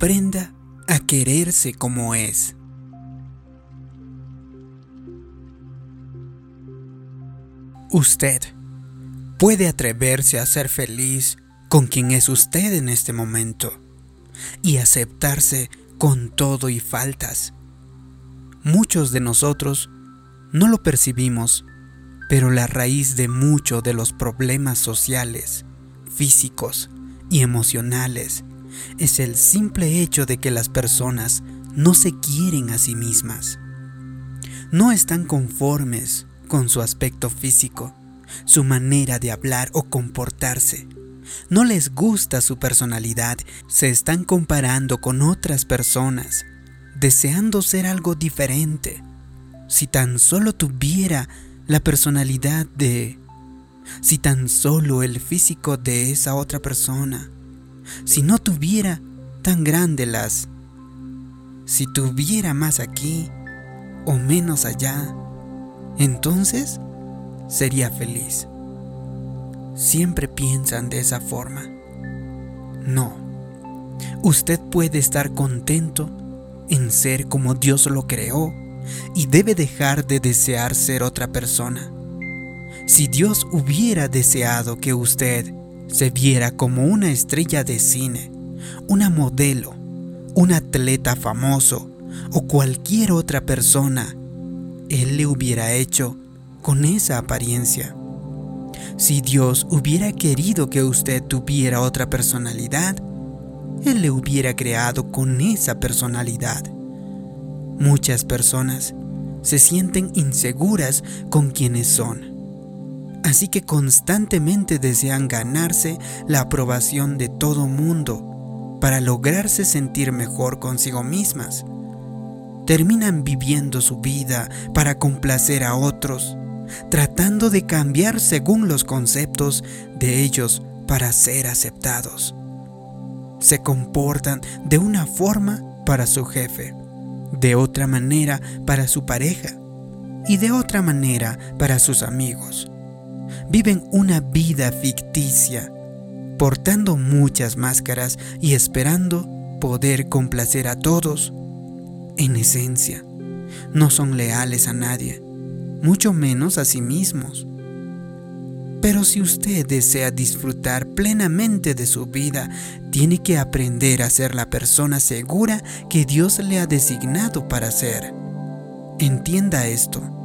aprenda a quererse como es. Usted puede atreverse a ser feliz con quien es usted en este momento y aceptarse con todo y faltas. Muchos de nosotros no lo percibimos, pero la raíz de muchos de los problemas sociales, físicos y emocionales es el simple hecho de que las personas no se quieren a sí mismas. No están conformes con su aspecto físico, su manera de hablar o comportarse. No les gusta su personalidad, se están comparando con otras personas, deseando ser algo diferente. Si tan solo tuviera la personalidad de... Si tan solo el físico de esa otra persona si no tuviera tan grande las... Si tuviera más aquí o menos allá, entonces sería feliz. Siempre piensan de esa forma. No. Usted puede estar contento en ser como Dios lo creó y debe dejar de desear ser otra persona. Si Dios hubiera deseado que usted se viera como una estrella de cine, una modelo, un atleta famoso o cualquier otra persona, Él le hubiera hecho con esa apariencia. Si Dios hubiera querido que usted tuviera otra personalidad, Él le hubiera creado con esa personalidad. Muchas personas se sienten inseguras con quienes son así que constantemente desean ganarse la aprobación de todo mundo para lograrse sentir mejor consigo mismas. Terminan viviendo su vida para complacer a otros, tratando de cambiar según los conceptos de ellos para ser aceptados. Se comportan de una forma para su jefe, de otra manera para su pareja y de otra manera para sus amigos viven una vida ficticia, portando muchas máscaras y esperando poder complacer a todos. En esencia, no son leales a nadie, mucho menos a sí mismos. Pero si usted desea disfrutar plenamente de su vida, tiene que aprender a ser la persona segura que Dios le ha designado para ser. Entienda esto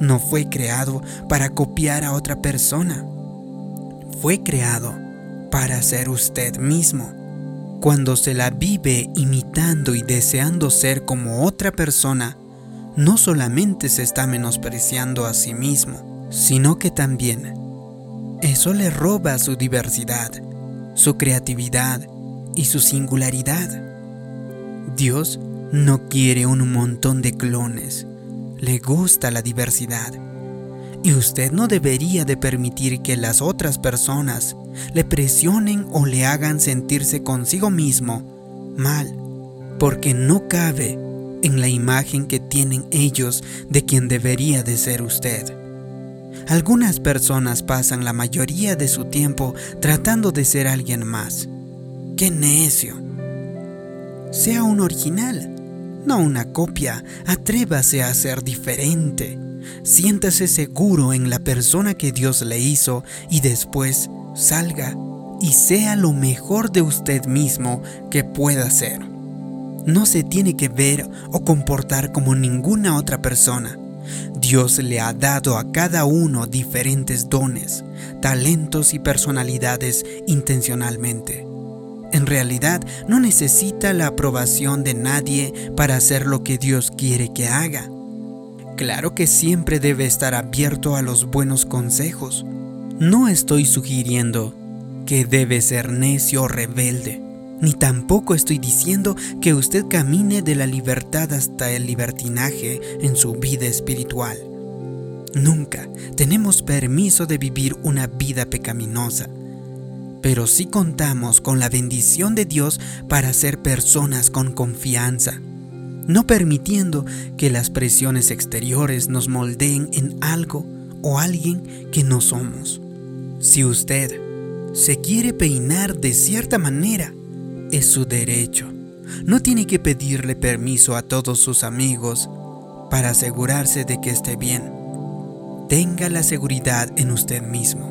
no fue creado para copiar a otra persona. Fue creado para ser usted mismo. Cuando se la vive imitando y deseando ser como otra persona, no solamente se está menospreciando a sí mismo, sino que también eso le roba su diversidad, su creatividad y su singularidad. Dios no quiere un montón de clones, le gusta la diversidad. Y usted no debería de permitir que las otras personas le presionen o le hagan sentirse consigo mismo mal, porque no cabe en la imagen que tienen ellos de quien debería de ser usted. Algunas personas pasan la mayoría de su tiempo tratando de ser alguien más. ¡Qué necio! Sea un original no una copia. Atrévase a ser diferente. Siéntase seguro en la persona que Dios le hizo y después salga y sea lo mejor de usted mismo que pueda ser. No se tiene que ver o comportar como ninguna otra persona. Dios le ha dado a cada uno diferentes dones, talentos y personalidades intencionalmente. En realidad no necesita la aprobación de nadie para hacer lo que Dios quiere que haga. Claro que siempre debe estar abierto a los buenos consejos. No estoy sugiriendo que debe ser necio o rebelde, ni tampoco estoy diciendo que usted camine de la libertad hasta el libertinaje en su vida espiritual. Nunca tenemos permiso de vivir una vida pecaminosa pero sí contamos con la bendición de Dios para ser personas con confianza, no permitiendo que las presiones exteriores nos moldeen en algo o alguien que no somos. Si usted se quiere peinar de cierta manera, es su derecho, No tiene que pedirle permiso a todos sus amigos para asegurarse de que esté bien. Tenga la seguridad en usted mismo.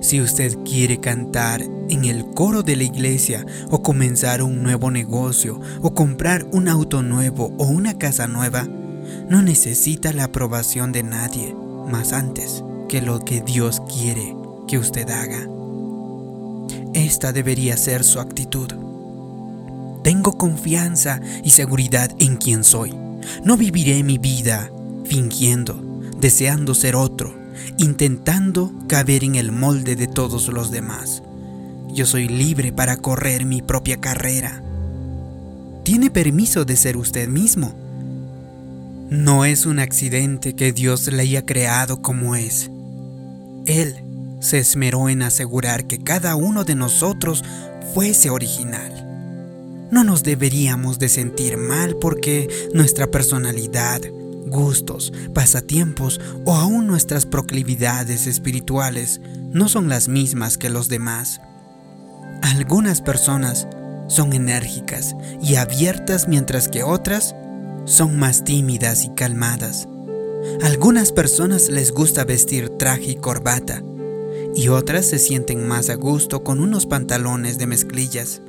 Si usted quiere cantar en el coro de la iglesia o comenzar un nuevo negocio o comprar un auto nuevo o una casa nueva, no necesita la aprobación de nadie más antes que lo que Dios quiere que usted haga. Esta debería ser su actitud. Tengo confianza y seguridad en quien soy. No viviré mi vida fingiendo, deseando ser otro, intentando caber en el molde de todos los demás. Yo soy libre para correr mi propia carrera. Tiene permiso de ser usted mismo. No es un accidente que Dios le haya creado como es. Él se esmeró en asegurar que cada uno de nosotros fuese original. No nos deberíamos de sentir mal porque nuestra personalidad, gustos, pasatiempos o aún nuestras proclividades espirituales no son las mismas que los demás. Algunas personas son enérgicas y abiertas mientras que otras son más tímidas y calmadas. Algunas personas les gusta vestir traje y corbata y otras se sienten más a gusto con unos pantalones de mezclillas.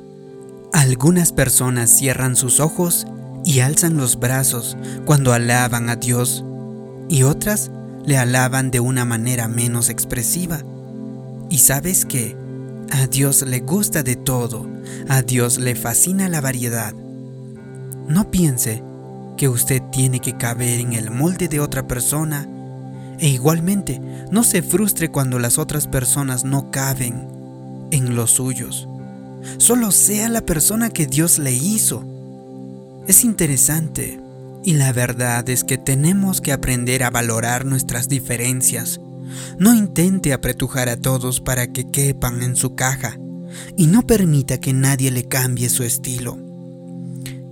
Algunas personas cierran sus ojos y alzan los brazos cuando alaban a Dios y otras le alaban de una manera menos expresiva. Y sabes que a Dios le gusta de todo, a Dios le fascina la variedad. No piense que usted tiene que caber en el molde de otra persona e igualmente no se frustre cuando las otras personas no caben en los suyos. Solo sea la persona que Dios le hizo. Es interesante y la verdad es que tenemos que aprender a valorar nuestras diferencias. No intente apretujar a todos para que quepan en su caja y no permita que nadie le cambie su estilo.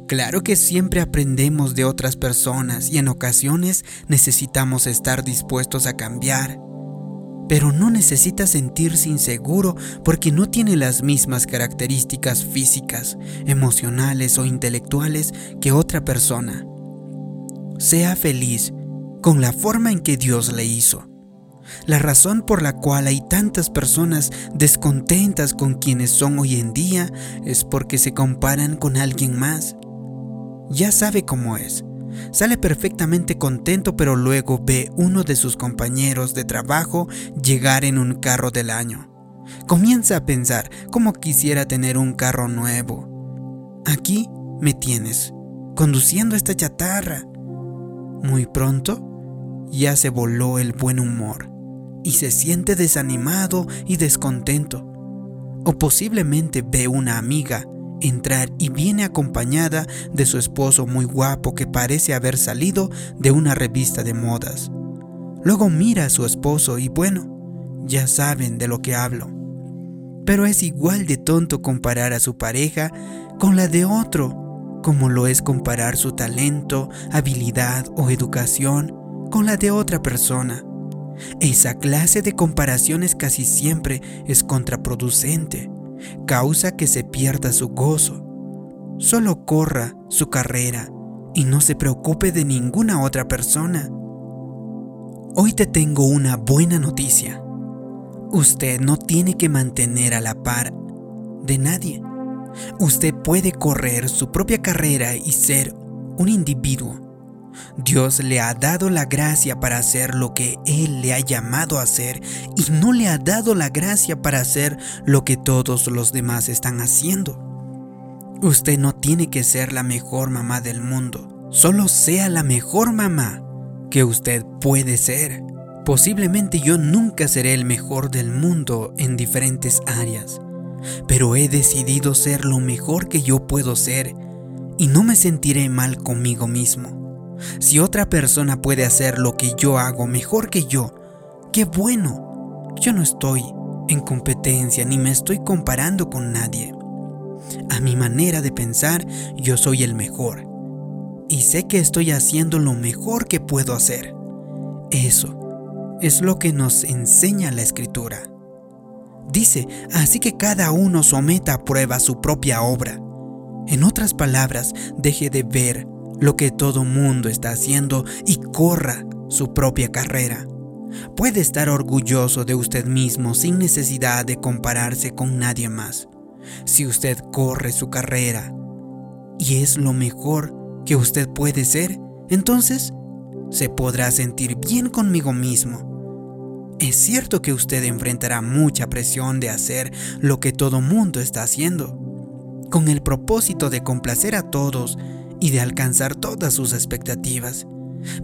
Claro que siempre aprendemos de otras personas y en ocasiones necesitamos estar dispuestos a cambiar pero no necesita sentirse inseguro porque no tiene las mismas características físicas, emocionales o intelectuales que otra persona. Sea feliz con la forma en que Dios le hizo. La razón por la cual hay tantas personas descontentas con quienes son hoy en día es porque se comparan con alguien más. Ya sabe cómo es. Sale perfectamente contento pero luego ve uno de sus compañeros de trabajo llegar en un carro del año. Comienza a pensar cómo quisiera tener un carro nuevo. Aquí me tienes, conduciendo esta chatarra. Muy pronto ya se voló el buen humor y se siente desanimado y descontento. O posiblemente ve una amiga entrar y viene acompañada de su esposo muy guapo que parece haber salido de una revista de modas. Luego mira a su esposo y bueno, ya saben de lo que hablo. Pero es igual de tonto comparar a su pareja con la de otro, como lo es comparar su talento, habilidad o educación con la de otra persona. Esa clase de comparaciones casi siempre es contraproducente causa que se pierda su gozo. Solo corra su carrera y no se preocupe de ninguna otra persona. Hoy te tengo una buena noticia. Usted no tiene que mantener a la par de nadie. Usted puede correr su propia carrera y ser un individuo Dios le ha dado la gracia para hacer lo que Él le ha llamado a hacer y no le ha dado la gracia para hacer lo que todos los demás están haciendo. Usted no tiene que ser la mejor mamá del mundo, solo sea la mejor mamá que usted puede ser. Posiblemente yo nunca seré el mejor del mundo en diferentes áreas, pero he decidido ser lo mejor que yo puedo ser y no me sentiré mal conmigo mismo. Si otra persona puede hacer lo que yo hago mejor que yo, qué bueno. Yo no estoy en competencia ni me estoy comparando con nadie. A mi manera de pensar, yo soy el mejor. Y sé que estoy haciendo lo mejor que puedo hacer. Eso es lo que nos enseña la escritura. Dice, así que cada uno someta a prueba su propia obra En otras palabras, deje de ver lo que todo mundo está haciendo y corra su propia carrera. Puede estar orgulloso de usted mismo sin necesidad de compararse con nadie más. Si usted corre su carrera y es lo mejor que usted puede ser, entonces se podrá sentir bien conmigo mismo. Es cierto que usted enfrentará mucha presión de hacer lo que todo mundo está haciendo, con el propósito de complacer a todos y de alcanzar todas sus expectativas.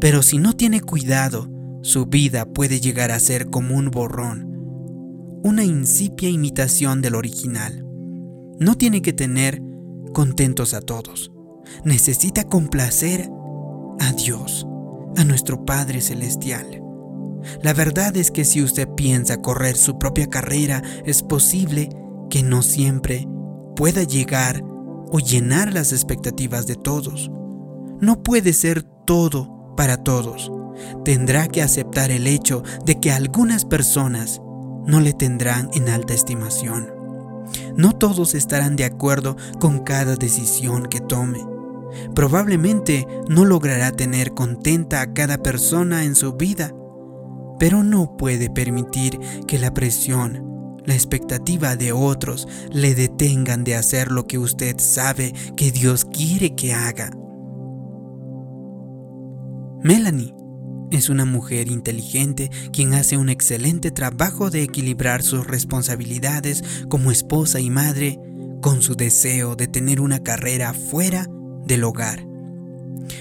Pero si no tiene cuidado, su vida puede llegar a ser como un borrón, una incipia imitación del original. No tiene que tener contentos a todos. Necesita complacer a Dios, a nuestro Padre Celestial. La verdad es que si usted piensa correr su propia carrera, es posible que no siempre pueda llegar o llenar las expectativas de todos. No puede ser todo para todos. Tendrá que aceptar el hecho de que algunas personas no le tendrán en alta estimación. No todos estarán de acuerdo con cada decisión que tome. Probablemente no logrará tener contenta a cada persona en su vida, pero no puede permitir que la presión la expectativa de otros le detengan de hacer lo que usted sabe que Dios quiere que haga. Melanie es una mujer inteligente quien hace un excelente trabajo de equilibrar sus responsabilidades como esposa y madre con su deseo de tener una carrera fuera del hogar.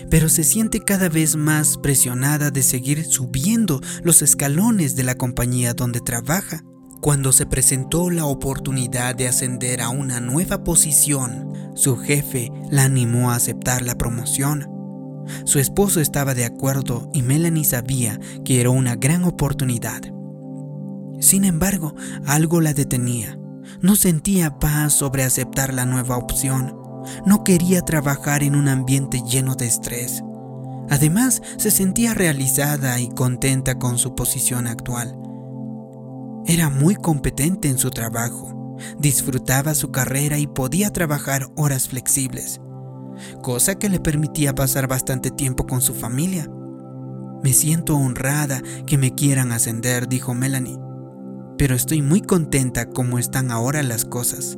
Pero se siente cada vez más presionada de seguir subiendo los escalones de la compañía donde trabaja. Cuando se presentó la oportunidad de ascender a una nueva posición, su jefe la animó a aceptar la promoción. Su esposo estaba de acuerdo y Melanie sabía que era una gran oportunidad. Sin embargo, algo la detenía. No sentía paz sobre aceptar la nueva opción. No quería trabajar en un ambiente lleno de estrés. Además, se sentía realizada y contenta con su posición actual. Era muy competente en su trabajo, disfrutaba su carrera y podía trabajar horas flexibles, cosa que le permitía pasar bastante tiempo con su familia. Me siento honrada que me quieran ascender, dijo Melanie, pero estoy muy contenta como están ahora las cosas.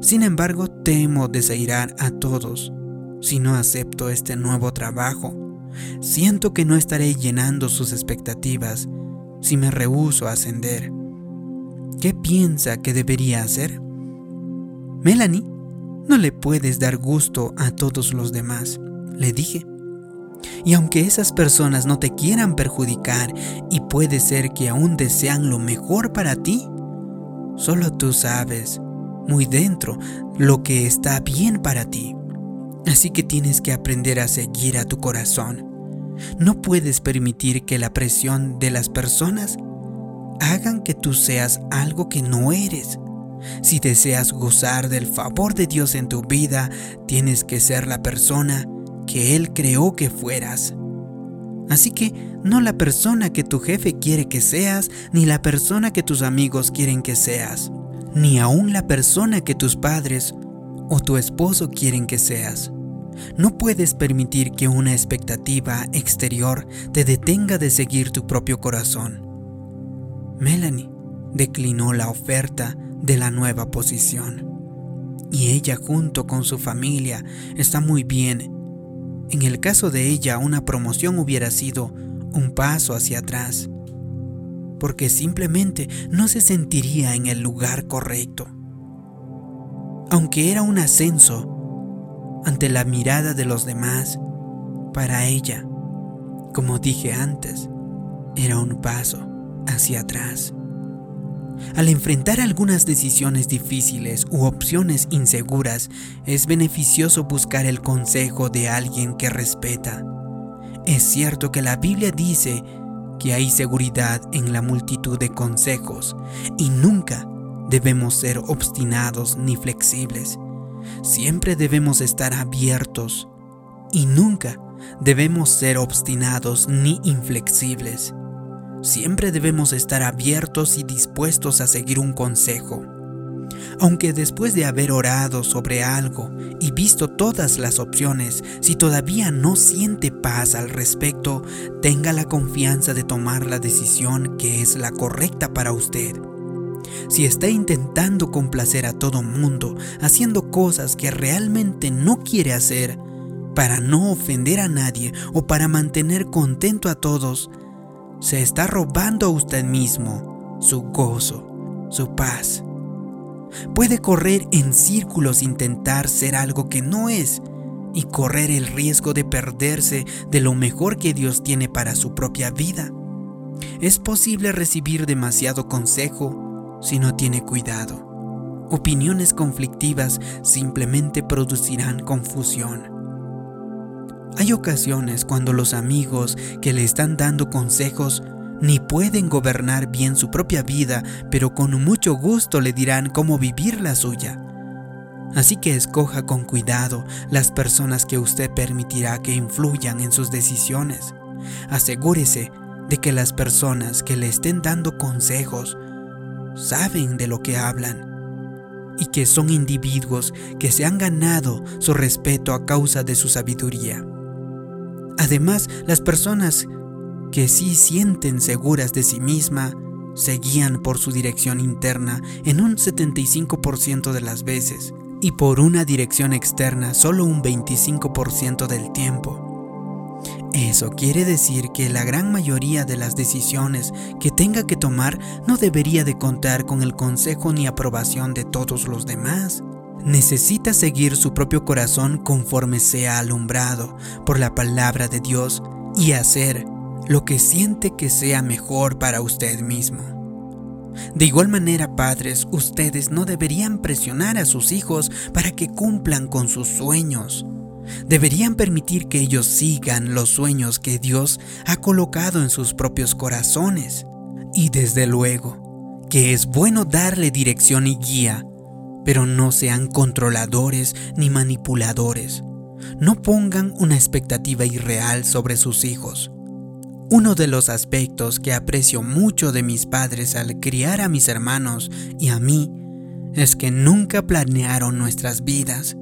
Sin embargo, temo desairar a todos si no acepto este nuevo trabajo. Siento que no estaré llenando sus expectativas si me rehúso a ascender. ¿Qué piensa que debería hacer? Melanie, no le puedes dar gusto a todos los demás, le dije. Y aunque esas personas no te quieran perjudicar y puede ser que aún desean lo mejor para ti, solo tú sabes muy dentro lo que está bien para ti. Así que tienes que aprender a seguir a tu corazón. No puedes permitir que la presión de las personas hagan que tú seas algo que no eres. Si deseas gozar del favor de Dios en tu vida, tienes que ser la persona que Él creó que fueras. Así que no la persona que tu jefe quiere que seas, ni la persona que tus amigos quieren que seas, ni aún la persona que tus padres o tu esposo quieren que seas. No puedes permitir que una expectativa exterior te detenga de seguir tu propio corazón. Melanie declinó la oferta de la nueva posición. Y ella junto con su familia está muy bien. En el caso de ella, una promoción hubiera sido un paso hacia atrás, porque simplemente no se sentiría en el lugar correcto. Aunque era un ascenso ante la mirada de los demás, para ella, como dije antes, era un paso hacia atrás. Al enfrentar algunas decisiones difíciles u opciones inseguras, es beneficioso buscar el consejo de alguien que respeta. Es cierto que la Biblia dice que hay seguridad en la multitud de consejos y nunca debemos ser obstinados ni flexibles. Siempre debemos estar abiertos y nunca debemos ser obstinados ni inflexibles. Siempre debemos estar abiertos y dispuestos a seguir un consejo. Aunque después de haber orado sobre algo y visto todas las opciones, si todavía no siente paz al respecto, tenga la confianza de tomar la decisión que es la correcta para usted. Si está intentando complacer a todo mundo, haciendo cosas que realmente no quiere hacer, para no ofender a nadie o para mantener contento a todos, se está robando a usted mismo su gozo, su paz. Puede correr en círculos, intentar ser algo que no es y correr el riesgo de perderse de lo mejor que Dios tiene para su propia vida. Es posible recibir demasiado consejo si no tiene cuidado. Opiniones conflictivas simplemente producirán confusión. Hay ocasiones cuando los amigos que le están dando consejos ni pueden gobernar bien su propia vida, pero con mucho gusto le dirán cómo vivir la suya. Así que escoja con cuidado las personas que usted permitirá que influyan en sus decisiones. Asegúrese de que las personas que le estén dando consejos saben de lo que hablan y que son individuos que se han ganado su respeto a causa de su sabiduría. Además, las personas que sí sienten seguras de sí misma se guían por su dirección interna en un 75% de las veces y por una dirección externa solo un 25% del tiempo. Eso quiere decir que la gran mayoría de las decisiones que tenga que tomar no debería de contar con el consejo ni aprobación de todos los demás. Necesita seguir su propio corazón conforme sea alumbrado por la palabra de Dios y hacer lo que siente que sea mejor para usted mismo. De igual manera, padres, ustedes no deberían presionar a sus hijos para que cumplan con sus sueños. Deberían permitir que ellos sigan los sueños que Dios ha colocado en sus propios corazones. Y desde luego, que es bueno darle dirección y guía, pero no sean controladores ni manipuladores. No pongan una expectativa irreal sobre sus hijos. Uno de los aspectos que aprecio mucho de mis padres al criar a mis hermanos y a mí es que nunca planearon nuestras vidas.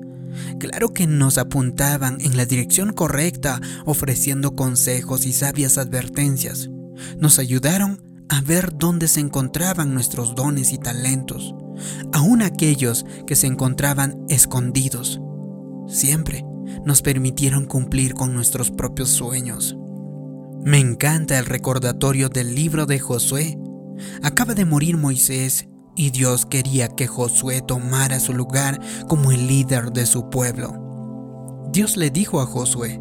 Claro que nos apuntaban en la dirección correcta ofreciendo consejos y sabias advertencias. Nos ayudaron a ver dónde se encontraban nuestros dones y talentos, aun aquellos que se encontraban escondidos. Siempre nos permitieron cumplir con nuestros propios sueños. Me encanta el recordatorio del libro de Josué. Acaba de morir Moisés y Dios quería que Josué tomara su lugar como el líder de su pueblo. Dios le dijo a Josué,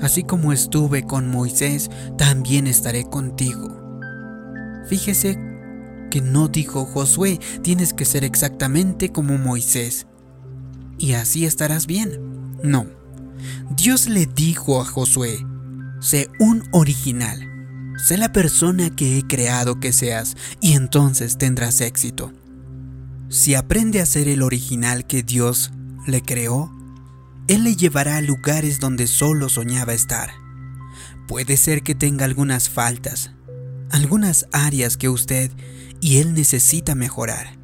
así como estuve con Moisés, también estaré contigo. Fíjese que no dijo Josué, tienes que ser exactamente como Moisés. Y así estarás bien. No. Dios le dijo a Josué, Sé un original. Sé la persona que he creado que seas y entonces tendrás éxito. Si aprende a ser el original que Dios le creó, Él le llevará a lugares donde solo soñaba estar. Puede ser que tenga algunas faltas, algunas áreas que usted y Él necesita mejorar.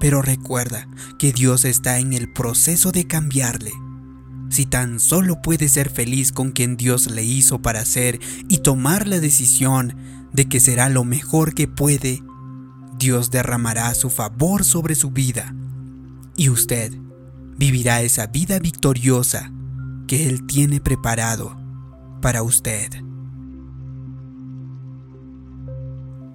Pero recuerda que Dios está en el proceso de cambiarle si tan solo puede ser feliz con quien Dios le hizo para ser y tomar la decisión de que será lo mejor que puede, Dios derramará su favor sobre su vida y usted vivirá esa vida victoriosa que Él tiene preparado para usted.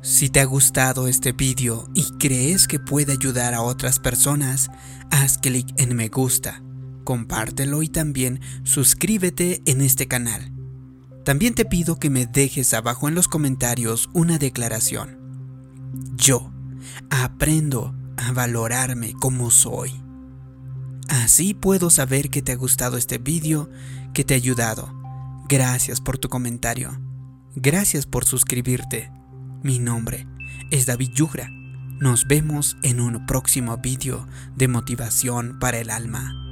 Si te ha gustado este vídeo y crees que puede ayudar a otras personas, haz clic en me gusta compártelo y también suscríbete en este canal. También te pido que me dejes abajo en los comentarios una declaración. Yo aprendo a valorarme como soy. Así puedo saber que te ha gustado este vídeo, que te ha ayudado. Gracias por tu comentario. Gracias por suscribirte. Mi nombre es David Yugra. Nos vemos en un próximo vídeo de motivación para el alma.